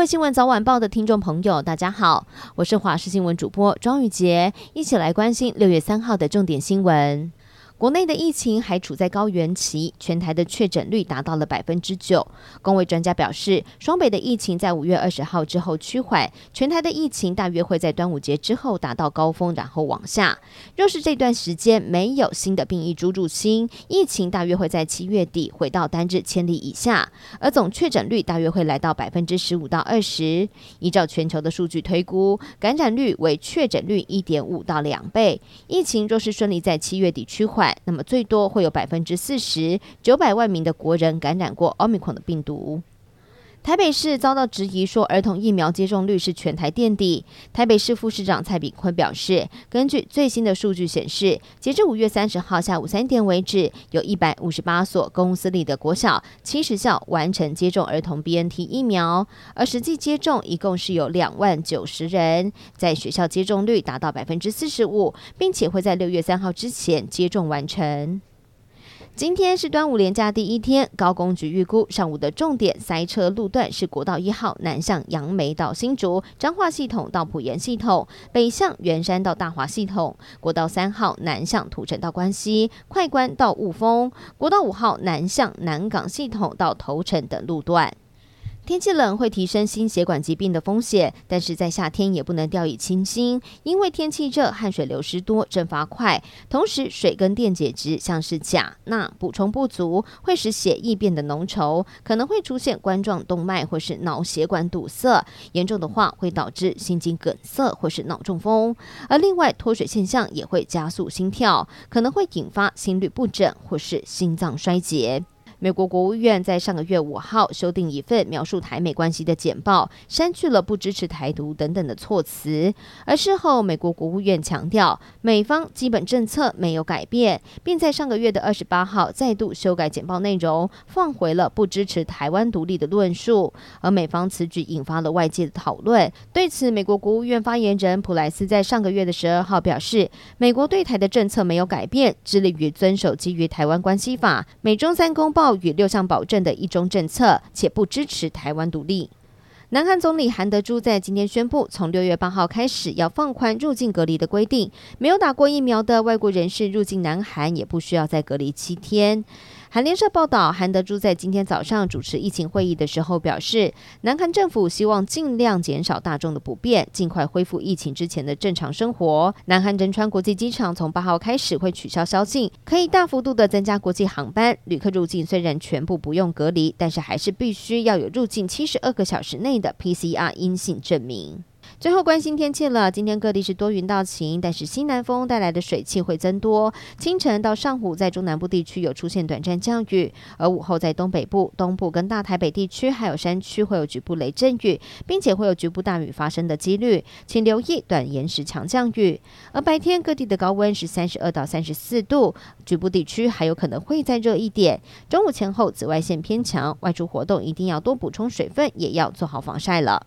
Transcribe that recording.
各位新闻早晚报的听众朋友，大家好，我是华视新闻主播庄宇杰，一起来关心六月三号的重点新闻。国内的疫情还处在高原期，全台的确诊率达到了百分之九。公卫专家表示，双北的疫情在五月二十号之后趋缓，全台的疫情大约会在端午节之后达到高峰，然后往下。若是这段时间没有新的变异株入侵，疫情大约会在七月底回到单日千例以下，而总确诊率大约会来到百分之十五到二十。依照全球的数据推估，感染率为确诊率一点五到两倍。疫情若是顺利在七月底趋缓，那么最多会有百分之四十九百万名的国人感染过奥密克戎的病毒。台北市遭到质疑说儿童疫苗接种率是全台垫底。台北市副市长蔡炳坤表示，根据最新的数据显示，截至五月三十号下午三点为止，有一百五十八所公私立的国小、七十校完成接种儿童 BNT 疫苗，而实际接种一共是有两万九十人，在学校接种率达到百分之四十五，并且会在六月三号之前接种完成。今天是端午连假第一天，高工局预估上午的重点塞车路段是国道一号南向杨梅到新竹彰化系统到埔盐系统，北向圆山到大华系统；国道三号南向土城到关西快关到雾峰；国道五号南向南港系统到头城等路段。天气冷会提升心血管疾病的风险，但是在夏天也不能掉以轻心，因为天气热，汗水流失多，蒸发快，同时水跟电解质像是钾、钠补充不足，会使血液变得浓稠，可能会出现冠状动脉或是脑血管堵塞，严重的话会导致心肌梗塞或是脑中风。而另外脱水现象也会加速心跳，可能会引发心律不整或是心脏衰竭。美国国务院在上个月五号修订一份描述台美关系的简报，删去了不支持台独等等的措辞。而事后，美国国务院强调，美方基本政策没有改变，并在上个月的二十八号再度修改简报内容，放回了不支持台湾独立的论述。而美方此举引发了外界的讨论。对此，美国国务院发言人普莱斯在上个月的十二号表示，美国对台的政策没有改变，致力于遵守基于台湾关系法、美中三公报。与六项保证的一中政策，且不支持台湾独立。南韩总理韩德洙在今天宣布，从六月八号开始要放宽入境隔离的规定，没有打过疫苗的外国人士入境南韩也不需要再隔离七天。韩联社报道，韩德洙在今天早上主持疫情会议的时候表示，南韩政府希望尽量减少大众的不便，尽快恢复疫情之前的正常生活。南韩仁川国际机场从八号开始会取消宵禁，可以大幅度的增加国际航班。旅客入境虽然全部不用隔离，但是还是必须要有入境七十二个小时内的 PCR 阴性证明。最后关心天气了，今天各地是多云到晴，但是西南风带来的水汽会增多。清晨到上午在中南部地区有出现短暂降雨，而午后在东北部、东部跟大台北地区还有山区会有局部雷阵雨，并且会有局部大雨发生的几率，请留意短延时强降雨。而白天各地的高温是三十二到三十四度，局部地区还有可能会再热一点。中午前后紫外线偏强，外出活动一定要多补充水分，也要做好防晒了。